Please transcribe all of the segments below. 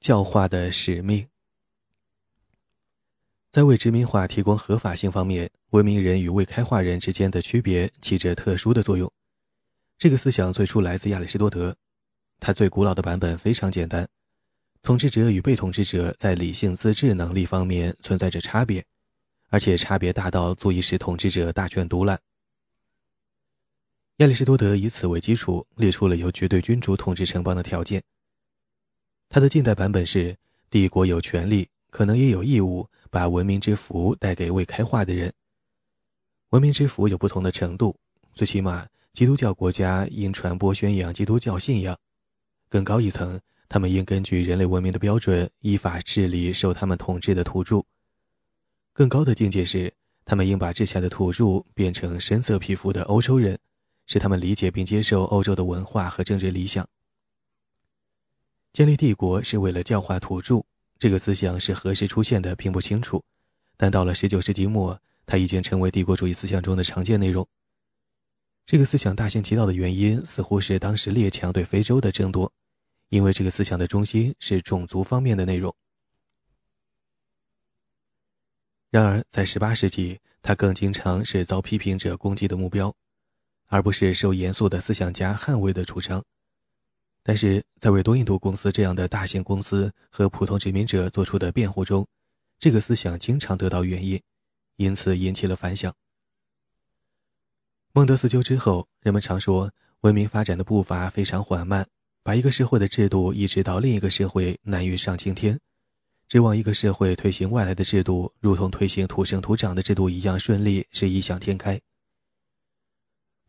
教化的使命，在为殖民化提供合法性方面，文明人与未开化人之间的区别起着特殊的作用。这个思想最初来自亚里士多德，他最古老的版本非常简单：统治者与被统治者在理性自治能力方面存在着差别，而且差别大到足以使统治者大权独揽。亚里士多德以此为基础，列出了由绝对君主统治城邦的条件。他的近代版本是：帝国有权利，可能也有义务，把文明之福带给未开化的人。文明之福有不同的程度，最起码，基督教国家应传播宣扬基督教信仰；更高一层，他们应根据人类文明的标准，依法治理受他们统治的土著。更高的境界是，他们应把治下的土著变成深色皮肤的欧洲人，使他们理解并接受欧洲的文化和政治理想。建立帝国是为了教化土著，这个思想是何时出现的并不清楚，但到了19世纪末，它已经成为帝国主义思想中的常见内容。这个思想大行其道的原因似乎是当时列强对非洲的争夺，因为这个思想的中心是种族方面的内容。然而，在18世纪，它更经常是遭批评者攻击的目标，而不是受严肃的思想家捍卫的主张。但是在为多印度公司这样的大型公司和普通殖民者做出的辩护中，这个思想经常得到援引，因此引起了反响。孟德斯鸠之后，人们常说文明发展的步伐非常缓慢，把一个社会的制度移植到另一个社会难于上青天，指望一个社会推行外来的制度，如同推行土生土长的制度一样顺利，是异想天开。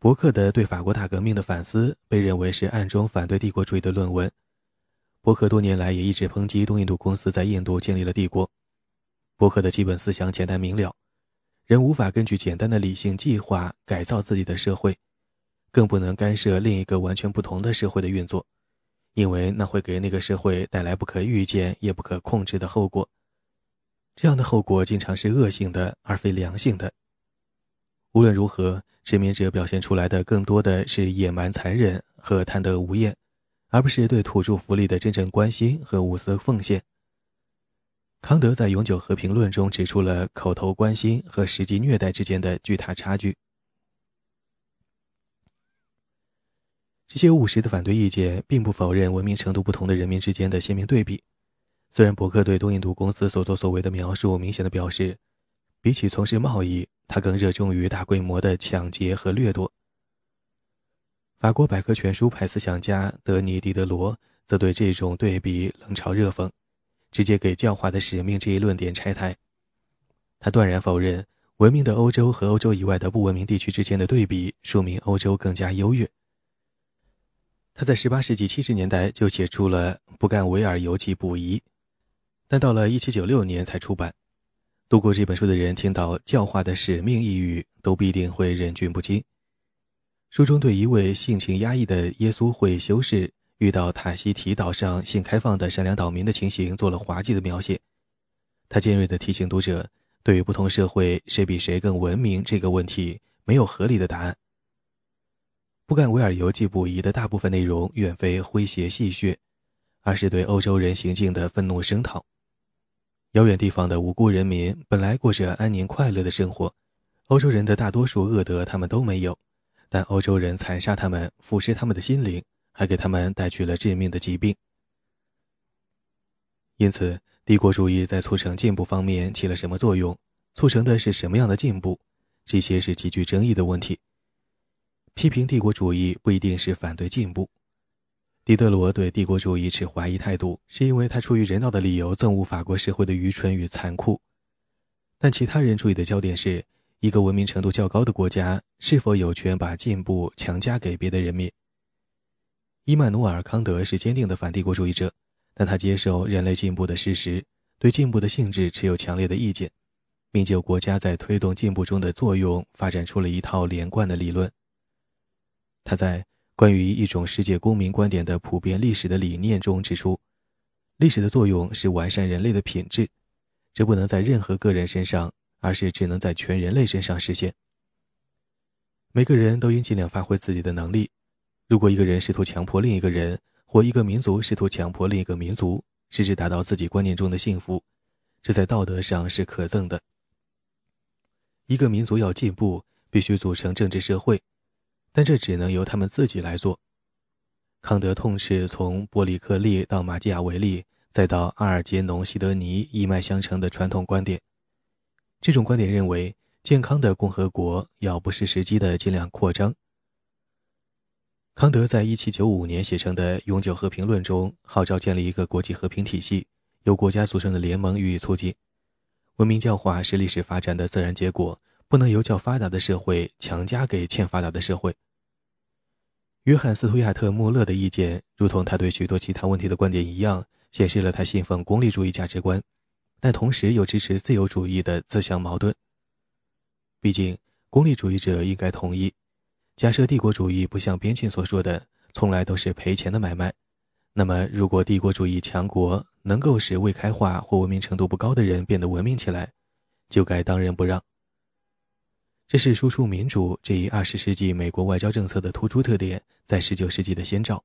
伯克的对法国大革命的反思被认为是暗中反对帝国主义的论文。伯克多年来也一直抨击东印度公司在印度建立了帝国。伯克的基本思想简单明了：人无法根据简单的理性计划改造自己的社会，更不能干涉另一个完全不同的社会的运作，因为那会给那个社会带来不可预见也不可控制的后果。这样的后果经常是恶性的，而非良性的。无论如何，殖民者表现出来的更多的是野蛮、残忍和贪得无厌，而不是对土著福利的真正关心和无私奉献。康德在《永久和平论》中指出了口头关心和实际虐待之间的巨大差距。这些务实的反对意见并不否认文明程度不同的人民之间的鲜明对比。虽然伯克对东印度公司所作所为的描述明显的表示，比起从事贸易，他更热衷于大规模的抢劫和掠夺。法国百科全书派思想家德尼·狄德罗则对这种对比冷嘲热讽，直接给教化的使命这一论点拆台。他断然否认文明的欧洲和欧洲以外的不文明地区之间的对比说明欧洲更加优越。他在18世纪70年代就写出了《布干维尔游记补遗》，但到了1796年才出版。读过这本书的人听到“教化的使命”一语，都必定会忍俊不禁。书中对一位性情压抑的耶稣会修士遇到塔希提岛上性开放的善良岛民的情形做了滑稽的描写。他尖锐地提醒读者，对于不同社会谁比谁更文明这个问题，没有合理的答案。布干维尔游记补遗的大部分内容远非诙谐戏谑，而是对欧洲人行径的愤怒声讨。遥远地方的无辜人民本来过着安宁快乐的生活，欧洲人的大多数恶德他们都没有，但欧洲人残杀他们，腐蚀他们的心灵，还给他们带去了致命的疾病。因此，帝国主义在促成进步方面起了什么作用？促成的是什么样的进步？这些是极具争议的问题。批评帝国主义不一定是反对进步。狄德罗对帝国主义持怀疑态度，是因为他出于人道的理由憎恶法国社会的愚蠢与残酷。但其他人注意的焦点是一个文明程度较高的国家是否有权把进步强加给别的人民。伊曼努尔·康德是坚定的反帝国主义者，但他接受人类进步的事实，对进步的性质持有强烈的意见，并就国家在推动进步中的作用发展出了一套连贯的理论。他在。关于一种世界公民观点的普遍历史的理念中指出，历史的作用是完善人类的品质，这不能在任何个人身上，而是只能在全人类身上实现。每个人都应尽量发挥自己的能力。如果一个人试图强迫另一个人，或一个民族试图强迫另一个民族，使之达到自己观念中的幸福，这在道德上是可憎的。一个民族要进步，必须组成政治社会，但这只能由他们自己来做。康德痛斥从伯里克利到马基雅维利，再到阿尔杰农、西德尼一脉相承的传统观点。这种观点认为，健康的共和国要不失时机的尽量扩张。康德在一七九五年写成的《永久和平论》中，号召建立一个国际和平体系，由国家组成的联盟予以促进。文明教化是历史发展的自然结果，不能由较发达的社会强加给欠发达的社会。约翰·斯图亚特·穆勒的意见，如同他对许多其他问题的观点一样，显示了他信奉功利主义价值观，但同时又支持自由主义的自相矛盾。毕竟，功利主义者应该同意，假设帝国主义不像边沁所说的从来都是赔钱的买卖，那么如果帝国主义强国，能够使未开化或文明程度不高的人变得文明起来，就该当仁不让。这是输出民主这一二十世纪美国外交政策的突出特点，在十九世纪的先兆。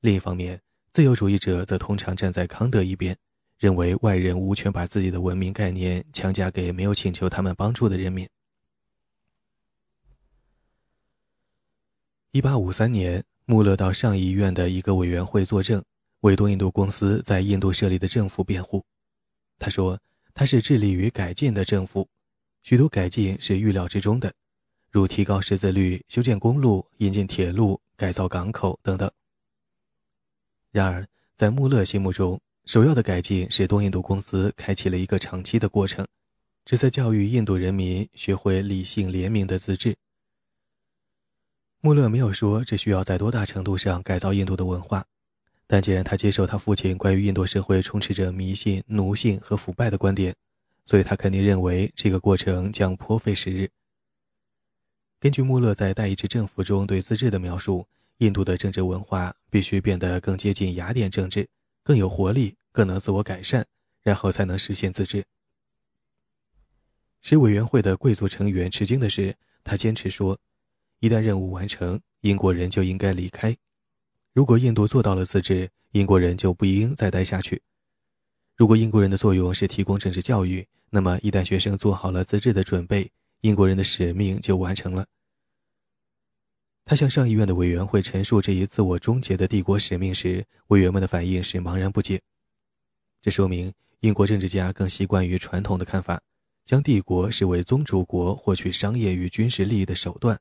另一方面，自由主义者则通常站在康德一边，认为外人无权把自己的文明概念强加给没有请求他们帮助的人民。一八五三年，穆勒到上议院的一个委员会作证。为东印度公司在印度设立的政府辩护，他说：“他是致力于改进的政府，许多改进是预料之中的，如提高识字率、修建公路、引进铁路、改造港口等等。”然而，在穆勒心目中，首要的改进是东印度公司开启了一个长期的过程，旨在教育印度人民学会理性廉明的自治。穆勒没有说这需要在多大程度上改造印度的文化。但既然他接受他父亲关于印度社会充斥着迷信、奴性和腐败的观点，所以他肯定认为这个过程将颇费时日。根据穆勒在代议制政府中对自治的描述，印度的政治文化必须变得更接近雅典政治，更有活力，更能自我改善，然后才能实现自治。使委员会的贵族成员吃惊的是，他坚持说，一旦任务完成，英国人就应该离开。如果印度做到了自治，英国人就不应再待下去。如果英国人的作用是提供政治教育，那么一旦学生做好了自治的准备，英国人的使命就完成了。他向上议院的委员会陈述这一自我终结的帝国使命时，委员们的反应是茫然不解。这说明英国政治家更习惯于传统的看法，将帝国视为宗主国获取商业与军事利益的手段。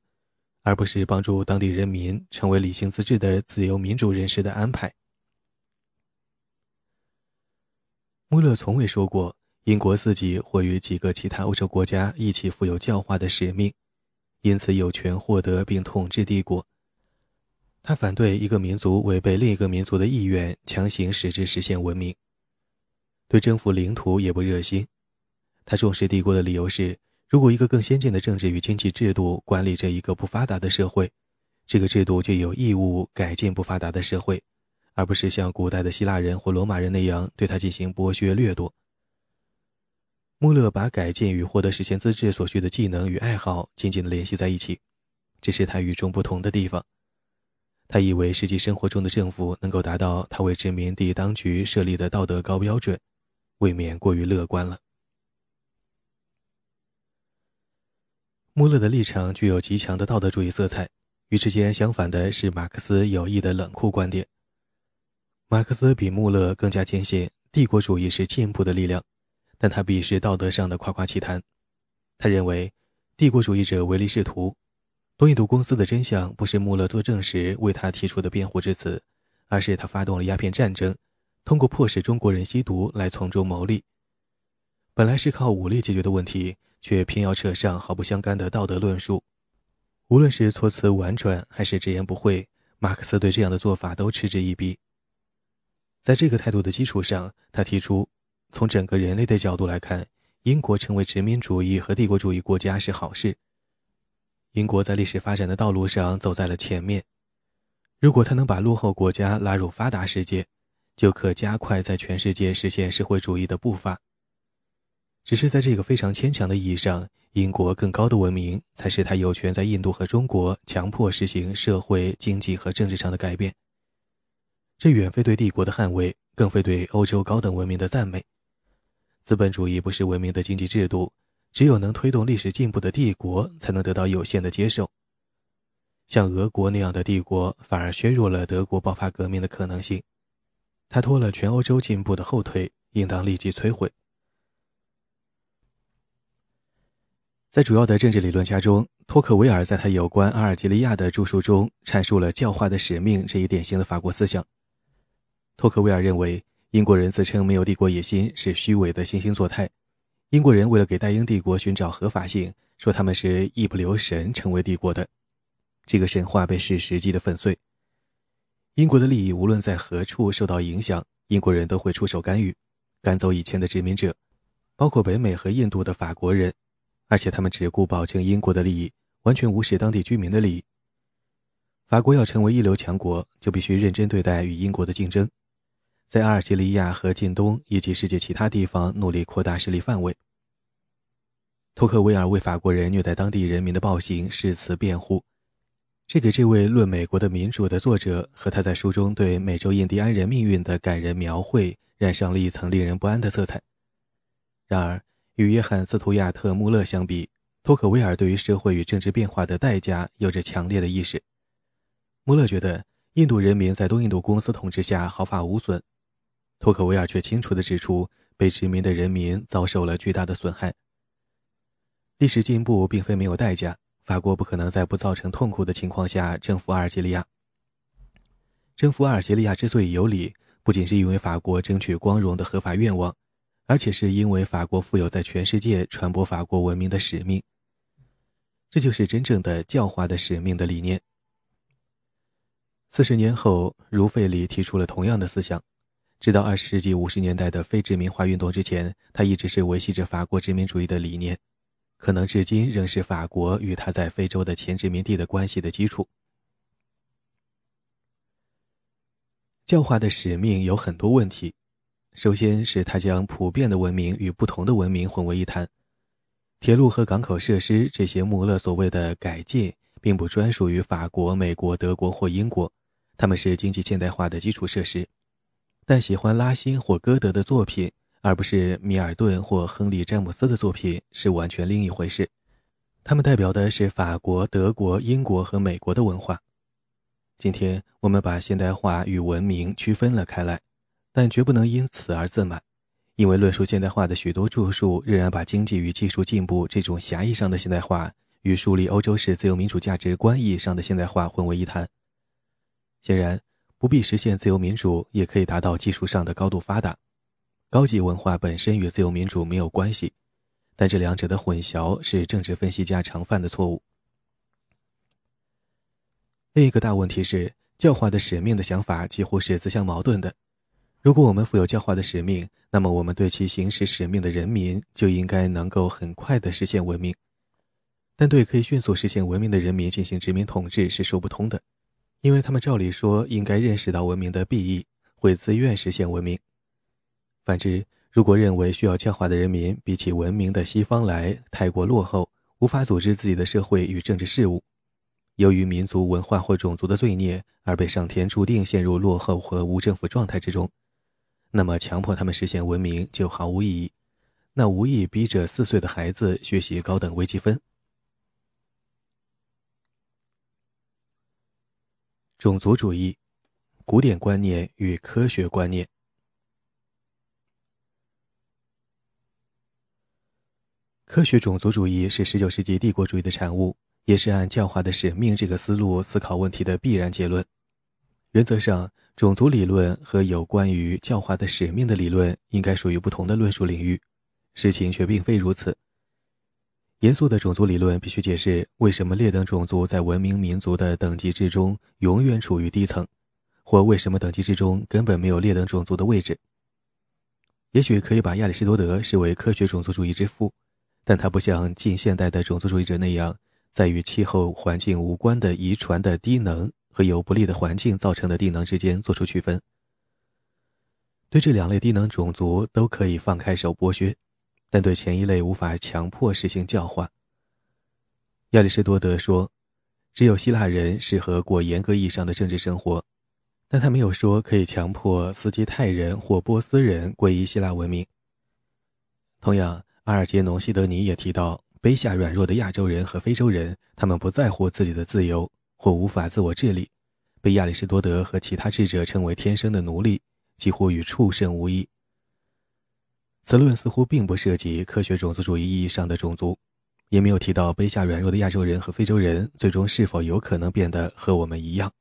而不是帮助当地人民成为理性自治的自由民主人士的安排。穆勒从未说过英国自己或与几个其他欧洲国家一起负有教化的使命，因此有权获得并统治帝国。他反对一个民族违背另一个民族的意愿，强行使之实现文明。对征服领土也不热心。他重视帝国的理由是。如果一个更先进的政治与经济制度管理着一个不发达的社会，这个制度就有义务改进不发达的社会，而不是像古代的希腊人或罗马人那样对他进行剥削掠夺。穆勒把改进与获得实现资质所需的技能与爱好紧紧地联系在一起，这是他与众不同的地方。他以为实际生活中的政府能够达到他为殖民地当局设立的道德高标准，未免过于乐观了。穆勒的立场具有极强的道德主义色彩，与之截然相反的是马克思有意的冷酷观点。马克思比穆勒更加坚信帝国主义是进步的力量，但他鄙视道德上的夸夸其谈。他认为帝国主义者唯利是图。东印度公司的真相不是穆勒作证时为他提出的辩护之词，而是他发动了鸦片战争，通过迫使中国人吸毒来从中牟利。本来是靠武力解决的问题。却偏要扯上毫不相干的道德论述，无论是措辞婉转还是直言不讳，马克思对这样的做法都嗤之以鼻。在这个态度的基础上，他提出，从整个人类的角度来看，英国成为殖民主义和帝国主义国家是好事。英国在历史发展的道路上走在了前面，如果他能把落后国家拉入发达世界，就可加快在全世界实现社会主义的步伐。只是在这个非常牵强的意义上，英国更高的文明才是他有权在印度和中国强迫实行社会、经济和政治上的改变。这远非对帝国的捍卫，更非对欧洲高等文明的赞美。资本主义不是文明的经济制度，只有能推动历史进步的帝国才能得到有限的接受。像俄国那样的帝国，反而削弱了德国爆发革命的可能性。他拖了全欧洲进步的后腿，应当立即摧毁。在主要的政治理论家中，托克维尔在他有关阿尔及利亚的著述中阐述了教化的使命这一典型的法国思想。托克维尔认为。英国人自称没有帝国野心是虚伪的惺惺作态。英国人为了给大英帝国寻找合法性，说他们是一不留神成为帝国的。这个神话被事实击得粉碎。英国的利益无论在何处受到影响，英国人都会出手干预，赶走以前的殖民者，包括北美和印度的法国人，而且他们只顾保证英国的利益，完全无视当地居民的利益。法国要成为一流强国，就必须认真对待与英国的竞争。在阿尔及利亚和近东以及世界其他地方努力扩大势力范围。托克维尔为法国人虐待当地人民的暴行誓词辩护，这给这位《论美国的民主》的作者和他在书中对美洲印第安人命运的感人描绘染上了一层令人不安的色彩。然而，与约翰·斯图亚特·穆勒相比，托克维尔对于社会与政治变化的代价有着强烈的意识。穆勒觉得，印度人民在东印度公司统治下毫发无损。托克维尔却清楚地指出，被殖民的人民遭受了巨大的损害。历史进步并非没有代价，法国不可能在不造成痛苦的情况下征服阿尔及利亚。征服阿尔及利亚之所以有理，不仅是因为法国争取光荣的合法愿望，而且是因为法国负有在全世界传播法国文明的使命。这就是真正的教化的使命的理念。四十年后，儒费里提出了同样的思想。直到二十世纪五十年代的非殖民化运动之前，他一直是维系着法国殖民主义的理念，可能至今仍是法国与他在非洲的前殖民地的关系的基础。教化的使命有很多问题，首先是他将普遍的文明与不同的文明混为一谈。铁路和港口设施这些穆勒所谓的改进，并不专属于法国、美国、德国或英国，他们是经济现代化的基础设施。但喜欢拉辛或歌德的作品，而不是米尔顿或亨利·詹姆斯的作品，是完全另一回事。他们代表的是法国、德国、英国和美国的文化。今天我们把现代化与文明区分了开来，但绝不能因此而自满，因为论述现代化的许多著述仍然把经济与技术进步这种狭义上的现代化与树立欧洲式自由民主价值观意义上的现代化混为一谈。显然。不必实现自由民主，也可以达到技术上的高度发达。高级文化本身与自由民主没有关系，但这两者的混淆是政治分析家常犯的错误。另一个大问题是，教化的使命的想法几乎是自相矛盾的。如果我们负有教化的使命，那么我们对其行使使命的人民就应该能够很快地实现文明，但对可以迅速实现文明的人民进行殖民统治是说不通的。因为他们照理说应该认识到文明的裨益，会自愿实现文明。反之，如果认为需要教化的人民比起文明的西方来太过落后，无法组织自己的社会与政治事务，由于民族文化或种族的罪孽而被上天注定陷入落后和无政府状态之中，那么强迫他们实现文明就毫无意义。那无异逼着四岁的孩子学习高等微积分。种族主义、古典观念与科学观念。科学种族主义是19世纪帝国主义的产物，也是按教化的使命这个思路思考问题的必然结论。原则上，种族理论和有关于教化的使命的理论应该属于不同的论述领域，事情却并非如此。严肃的种族理论必须解释为什么劣等种族在文明民族的等级制中永远处于低层，或为什么等级制中根本没有劣等种族的位置。也许可以把亚里士多德视为科学种族主义之父，但他不像近现代的种族主义者那样，在与气候环境无关的遗传的低能和由不利的环境造成的低能之间做出区分。对这两类低能种族都可以放开手剥削。但对前一类无法强迫实行教化。亚里士多德说：“只有希腊人适合过严格意义上的政治生活，但他没有说可以强迫斯基泰人或波斯人皈依希腊文明。同样，阿尔杰农·西德尼也提到，卑下软弱的亚洲人和非洲人，他们不在乎自己的自由或无法自我治理，被亚里士多德和其他智者称为天生的奴隶，几乎与畜生无异。此论似乎并不涉及科学种族主义意义上的种族，也没有提到卑下软弱的亚洲人和非洲人最终是否有可能变得和我们一样。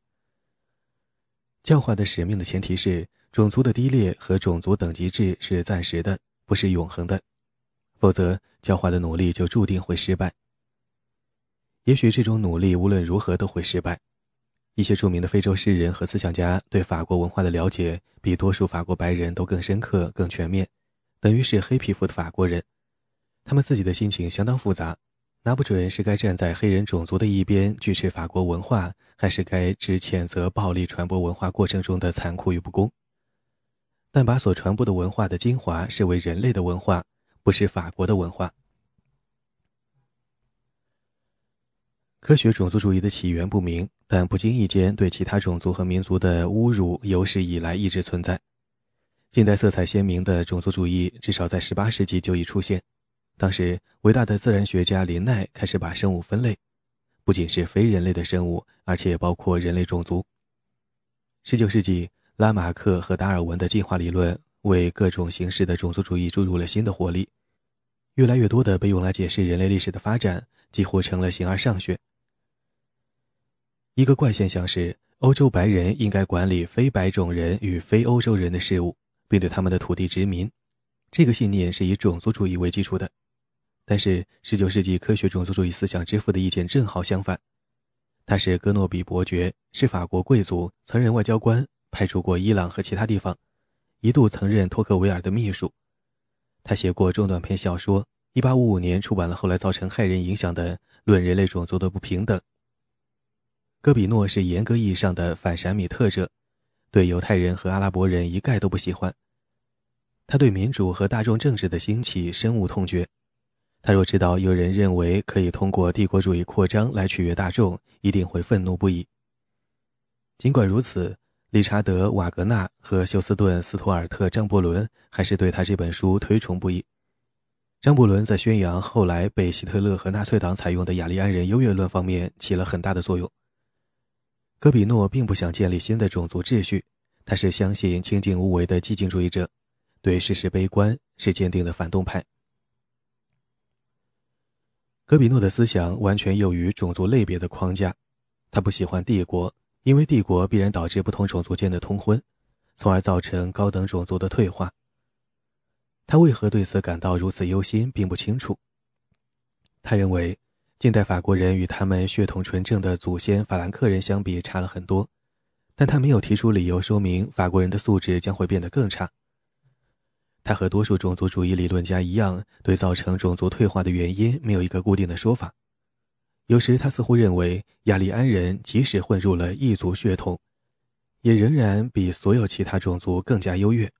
教化的使命的前提是，种族的低劣和种族等级制是暂时的，不是永恒的，否则教化的努力就注定会失败。也许这种努力无论如何都会失败。一些著名的非洲诗人和思想家对法国文化的了解比多数法国白人都更深刻、更全面，等于是黑皮肤的法国人。他们自己的心情相当复杂。拿不准是该站在黑人种族的一边，支持法国文化，还是该只谴责暴力传播文化过程中的残酷与不公。但把所传播的文化的精华视为人类的文化，不是法国的文化。科学种族主义的起源不明，但不经意间对其他种族和民族的侮辱有史以来一直存在。近代色彩鲜明的种族主义，至少在18世纪就已出现。当时，伟大的自然学家林奈开始把生物分类，不仅是非人类的生物，而且包括人类种族。19世纪，拉马克和达尔文的进化理论为各种形式的种族主义注入了新的活力，越来越多的被用来解释人类历史的发展，几乎成了形而上学。一个怪现象是，欧洲白人应该管理非白种人与非欧洲人的事务，并对他们的土地殖民。这个信念是以种族主义为基础的。但是，19世纪科学种族主义思想之父的意见正好相反。他是戈诺比伯爵，是法国贵族，曾任外交官，派出过伊朗和其他地方，一度曾任托克维尔的秘书。他写过中短篇小说，1855年出版了后来造成骇人影响的《论人类种族的不平等》。戈比诺是严格意义上的反闪米特者，对犹太人和阿拉伯人一概都不喜欢。他对民主和大众政治的兴起深恶痛绝。他若知道有人认为可以通过帝国主义扩张来取悦大众，一定会愤怒不已。尽管如此，理查德·瓦格纳和休斯顿·斯图尔特·张伯伦还是对他这本书推崇不已。张伯伦在宣扬后来被希特勒和纳粹党采用的雅利安人优越论方面起了很大的作用。戈比诺并不想建立新的种族秩序，他是相信清净无为的激进主义者，对事实悲观，是坚定的反动派。戈比诺的思想完全囿于种族类别的框架，他不喜欢帝国，因为帝国必然导致不同种族间的通婚，从而造成高等种族的退化。他为何对此感到如此忧心，并不清楚。他认为，近代法国人与他们血统纯正的祖先法兰克人相比差了很多，但他没有提出理由说明法国人的素质将会变得更差。他和多数种族主义理论家一样，对造成种族退化的原因没有一个固定的说法。有时他似乎认为，雅利安人即使混入了异族血统，也仍然比所有其他种族更加优越。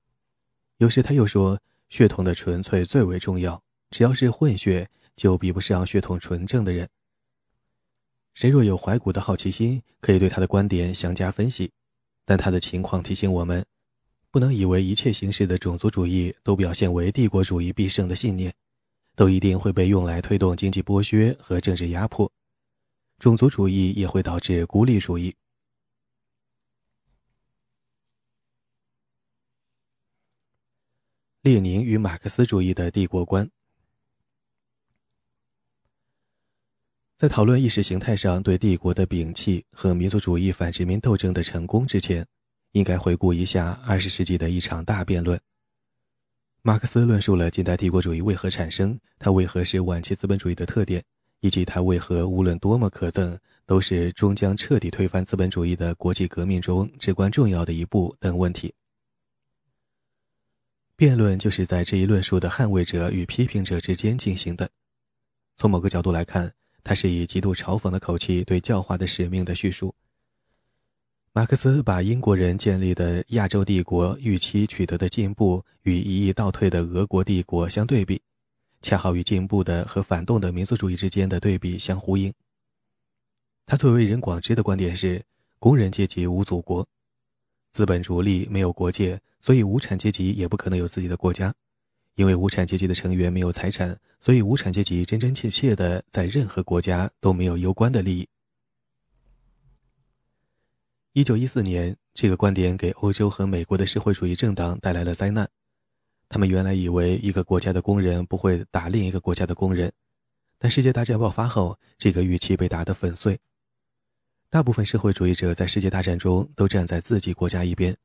有时他又说，血统的纯粹最为重要，只要是混血，就比不上血统纯正的人。谁若有怀古的好奇心，可以对他的观点详加分析，但他的情况提醒我们。不能以为一切形式的种族主义都表现为帝国主义必胜的信念，都一定会被用来推动经济剥削和政治压迫。种族主义也会导致孤立主义。列宁与马克思主义的帝国观，在讨论意识形态上对帝国的摒弃和民族主义反殖民斗争的成功之前。应该回顾一下二十世纪的一场大辩论。马克思论述了近代帝国主义为何产生，它为何是晚期资本主义的特点，以及它为何无论多么可憎，都是终将彻底推翻资本主义的国际革命中至关重要的一步等问题。辩论就是在这一论述的捍卫者与批评者之间进行的。从某个角度来看，它是以极度嘲讽的口气对教化的使命的叙述。马克思把英国人建立的亚洲帝国预期取得的进步与一意倒退的俄国帝国相对比，恰好与进步的和反动的民族主义之间的对比相呼应。他最为人广知的观点是：工人阶级无祖国。资本逐利，没有国界，所以无产阶级也不可能有自己的国家。因为无产阶级的成员没有财产，所以无产阶级真真切切的在任何国家都没有攸关的利益。一九一四年，这个观点给欧洲和美国的社会主义政党带来了灾难。他们原来以为一个国家的工人不会打另一个国家的工人，但世界大战爆发后，这个预期被打得粉碎。大部分社会主义者在世界大战中都站在自己国家一边，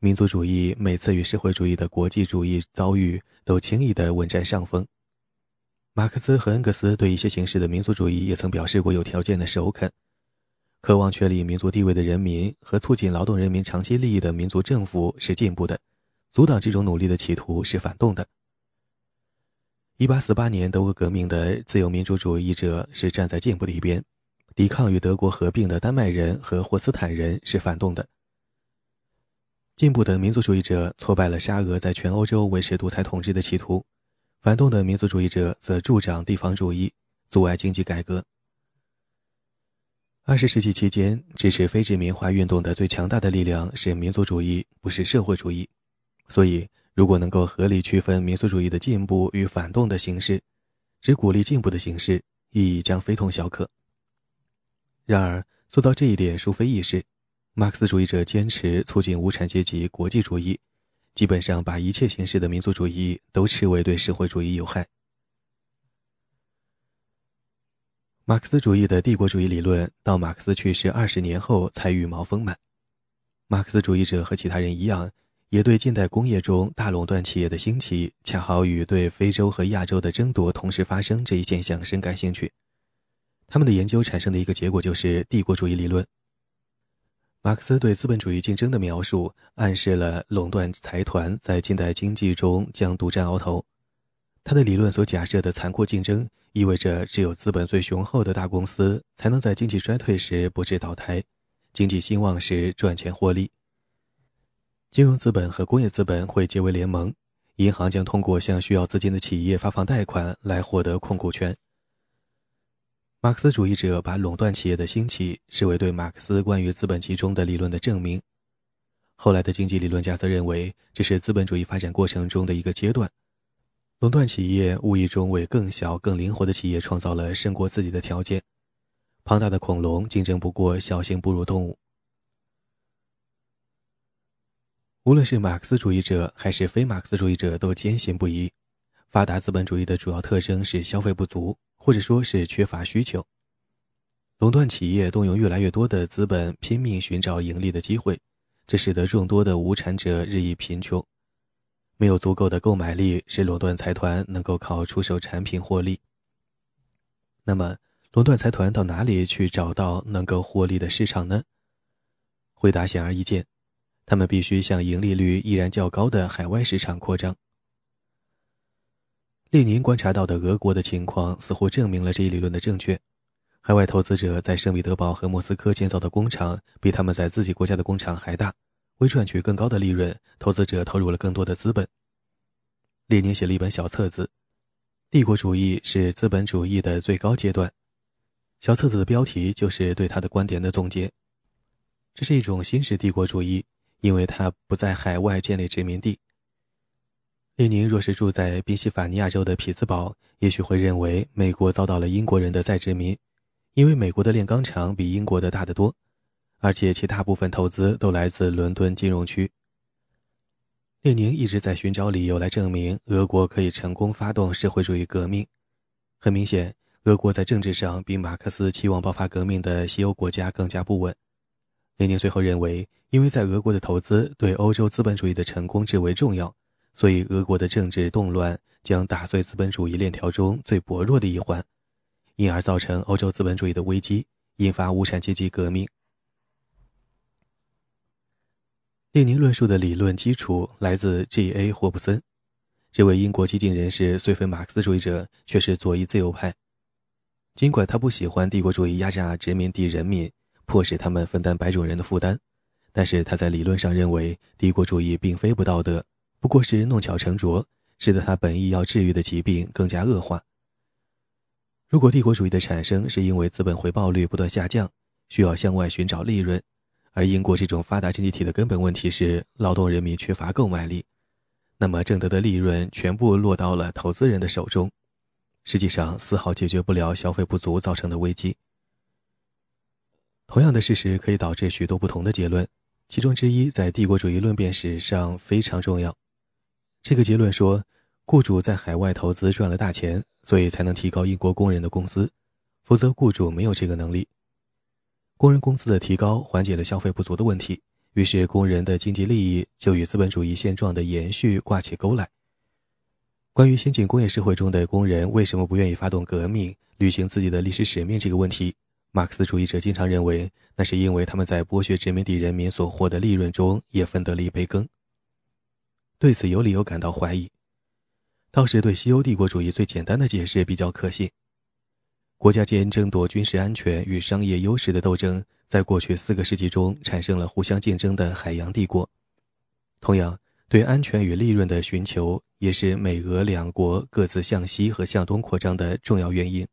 民族主义每次与社会主义的国际主义遭遇，都轻易地稳占上风。马克思和恩格斯对一些形式的民族主义也曾表示过有条件的首肯。渴望确立民族地位的人民和促进劳动人民长期利益的民族政府是进步的。阻挡这种努力的企图是反动的。一八四八年德国革命的自由民主主义者是站在进步的一边，抵抗与德国合并的丹麦人和霍斯坦人是反动的。进步的民族主义者挫败了沙俄在全欧洲维持独裁统治的企图，反动的民族主义者则助长地方主义，阻碍经济改革。二十世纪期间，支持非殖民化运动的最强大的力量是民族主义，不是社会主义。所以，如果能够合理区分民族主义的进步与反动的形式，只鼓励进步的形式，意义将非同小可。然而，做到这一点殊非易事。马克思主义者坚持促进无产阶级国际主义，基本上把一切形式的民族主义都视为对社会主义有害。马克思主义的帝国主义理论到马克思去世二十年后才羽毛丰满。马克思主义者和其他人一样。也对近代工业中大垄断企业的兴起，恰好与对非洲和亚洲的争夺同时发生这一现象深感兴趣。他们的研究产生的一个结果就是帝国主义理论。马克思对资本主义竞争的描述，暗示了垄断财团在近代经济中将独占鳌头。他的理论所假设的残酷竞争，意味着只有资本最雄厚的大公司才能在经济衰退时不致倒台，经济兴旺时赚钱获利。金融资本和工业资本会结为联盟，银行将通过向需要资金的企业发放贷款来获得控股权。马克思主义者把垄断企业的兴起视为对马克思关于资本集中的理论的证明。后来的经济理论家则认为，这是资本主义发展过程中的一个阶段。垄断企业无意中为更小、更灵活的企业创造了胜过自己的条件。庞大的恐龙竞争不过小型哺乳动物。无论是马克思主义者还是非马克思主义者都坚信不疑：发达资本主义的主要特征是消费不足，或者说是缺乏需求。垄断企业动用越来越多的资本，拼命寻找盈利的机会，这使得众多的无产者日益贫穷。没有足够的购买力，使垄断财团能够靠出售产品获利。那么，垄断财团到哪里去找到能够获利的市场呢？回答显而易见。他们必须向盈利率依然较高的海外市场扩张。列宁观察到的俄国的情况似乎证明了这一理论的正确。海外投资者在圣彼得堡和莫斯科建造的工厂比他们在自己国家的工厂还大。为赚取更高的利润，投资者投入了更多的资本。列宁写了一本小册子，《帝国主义是资本主义的最高阶段》。小册子的标题就是对他的观点的总结。这是一种新式帝国主义。因为他不在海外建立殖民地。列宁若是住在宾夕法尼亚州的匹兹堡，也许会认为美国遭到了英国人的再殖民，因为美国的炼钢厂比英国的大得多，而且其大部分投资都来自伦敦金融区。列宁一直在寻找理由来证明俄国可以成功发动社会主义革命。很明显，俄国在政治上比马克思期望爆发革命的西欧国家更加不稳。列宁最后认为，因为在俄国的投资对欧洲资本主义的成功至为重要，所以俄国的政治动乱将打碎资本主义链条中最薄弱的一环，因而造成欧洲资本主义的危机，引发无产阶级革命。列宁论述的理论基础来自 G.A. 霍布森，这位英国激进人士虽非马克思主义者，却是左翼自由派。尽管他不喜欢帝国主义压榨殖民地人民。迫使他们分担白种人的负担，但是他在理论上认为帝国主义并非不道德，不过是弄巧成拙，使得他本意要治愈的疾病更加恶化。如果帝国主义的产生是因为资本回报率不断下降，需要向外寻找利润，而英国这种发达经济体的根本问题是劳动人民缺乏购买力，那么挣得的利润全部落到了投资人的手中，实际上丝毫解决不了消费不足造成的危机。同样的事实可以导致许多不同的结论，其中之一在帝国主义论辩史上非常重要。这个结论说，雇主在海外投资赚了大钱，所以才能提高英国工人的工资，否则雇主没有这个能力。工人工资的提高缓解了消费不足的问题，于是工人的经济利益就与资本主义现状的延续挂起钩来。关于先进工业社会中的工人为什么不愿意发动革命、履行自己的历史使命这个问题，马克思主义者经常认为，那是因为他们在剥削殖民地人民所获的利润中也分得了一杯羹。对此有理由感到怀疑，倒是对西欧帝国主义最简单的解释比较可信。国家间争夺军事安全与商业优势的斗争，在过去四个世纪中产生了互相竞争的海洋帝国。同样，对安全与利润的寻求，也是美俄两国各自向西和向东扩张的重要原因。